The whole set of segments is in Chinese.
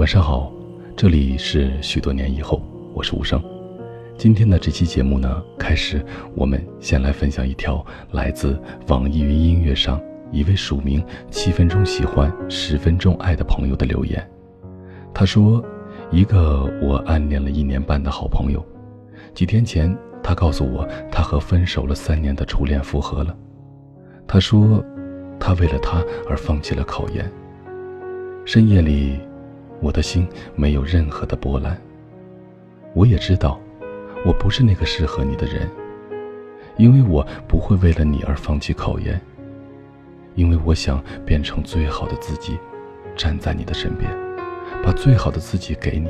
晚上好，这里是许多年以后，我是无声。今天的这期节目呢，开始我们先来分享一条来自网易云音乐上一位署名“七分钟喜欢，十分钟爱”的朋友的留言。他说：“一个我暗恋了一年半的好朋友，几天前他告诉我，他和分手了三年的初恋复合了。他说，他为了他而放弃了考研。深夜里。”我的心没有任何的波澜。我也知道，我不是那个适合你的人，因为我不会为了你而放弃考研。因为我想变成最好的自己，站在你的身边，把最好的自己给你。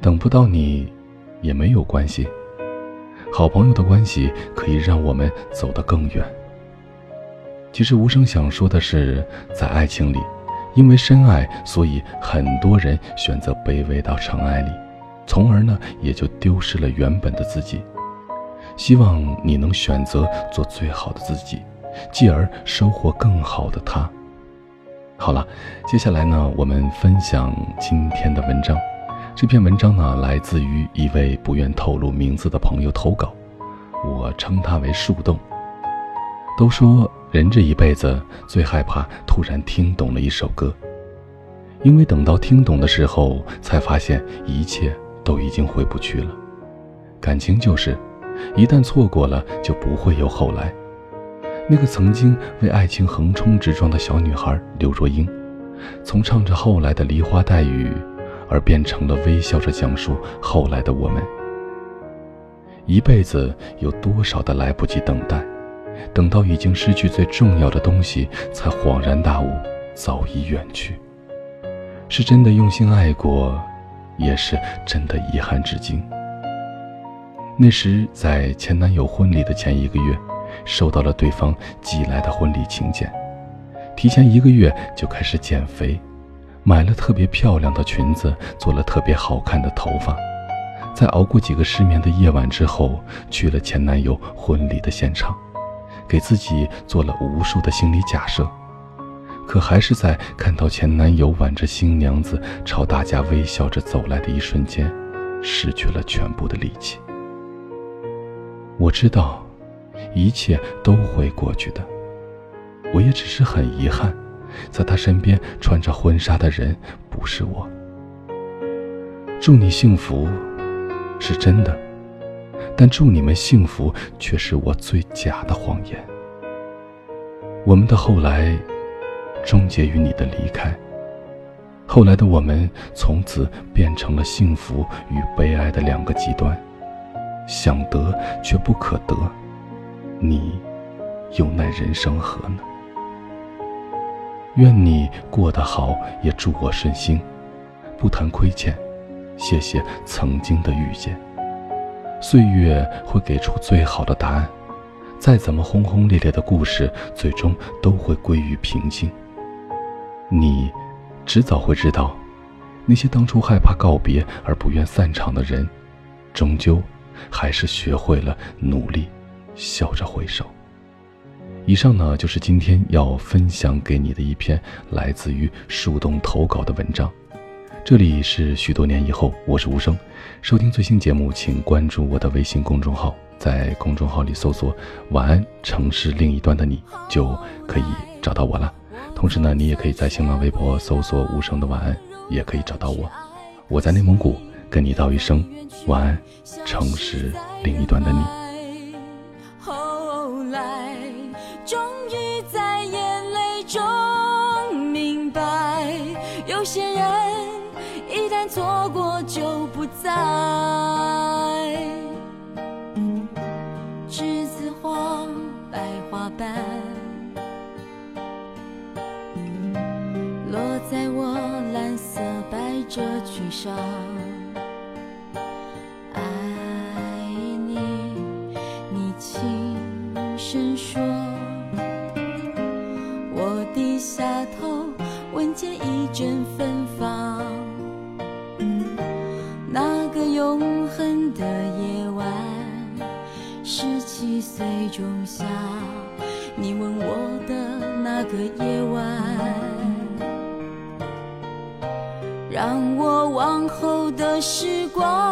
等不到你，也没有关系。好朋友的关系可以让我们走得更远。其实无声想说的是，在爱情里。因为深爱，所以很多人选择卑微到尘埃里，从而呢也就丢失了原本的自己。希望你能选择做最好的自己，继而收获更好的他。好了，接下来呢，我们分享今天的文章。这篇文章呢，来自于一位不愿透露名字的朋友投稿，我称他为树洞。都说。人这一辈子最害怕突然听懂了一首歌，因为等到听懂的时候，才发现一切都已经回不去了。感情就是，一旦错过了，就不会有后来。那个曾经为爱情横冲直撞的小女孩刘若英，从唱着后来的梨花带雨，而变成了微笑着讲述后来的我们。一辈子有多少的来不及等待？等到已经失去最重要的东西，才恍然大悟，早已远去。是真的用心爱过，也是真的遗憾至今。那时在前男友婚礼的前一个月，收到了对方寄来的婚礼请柬，提前一个月就开始减肥，买了特别漂亮的裙子，做了特别好看的头发，在熬过几个失眠的夜晚之后，去了前男友婚礼的现场。给自己做了无数的心理假设，可还是在看到前男友挽着新娘子朝大家微笑着走来的一瞬间，失去了全部的力气。我知道，一切都会过去的，我也只是很遗憾，在他身边穿着婚纱的人不是我。祝你幸福，是真的。但祝你们幸福，却是我最假的谎言。我们的后来，终结于你的离开。后来的我们，从此变成了幸福与悲哀的两个极端，想得却不可得。你，又奈人生何呢？愿你过得好，也祝我顺心。不谈亏欠，谢谢曾经的遇见。岁月会给出最好的答案，再怎么轰轰烈烈的故事，最终都会归于平静。你，迟早会知道，那些当初害怕告别而不愿散场的人，终究还是学会了努力，笑着回首。以上呢，就是今天要分享给你的一篇来自于树洞投稿的文章。这里是许多年以后，我是无声。收听最新节目，请关注我的微信公众号，在公众号里搜索“晚安城市另一端的你”，就可以找到我了。同时呢，你也可以在新浪微博搜索“无声的晚安”，也可以找到我。我在内蒙古，跟你道一声晚安，城市另一端的你。轻声说。我低下头，闻见一阵芬芳。那个永恒的夜晚，十七岁仲夏，你吻我的那个夜晚，让我往后的时光，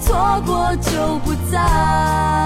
错过就不再。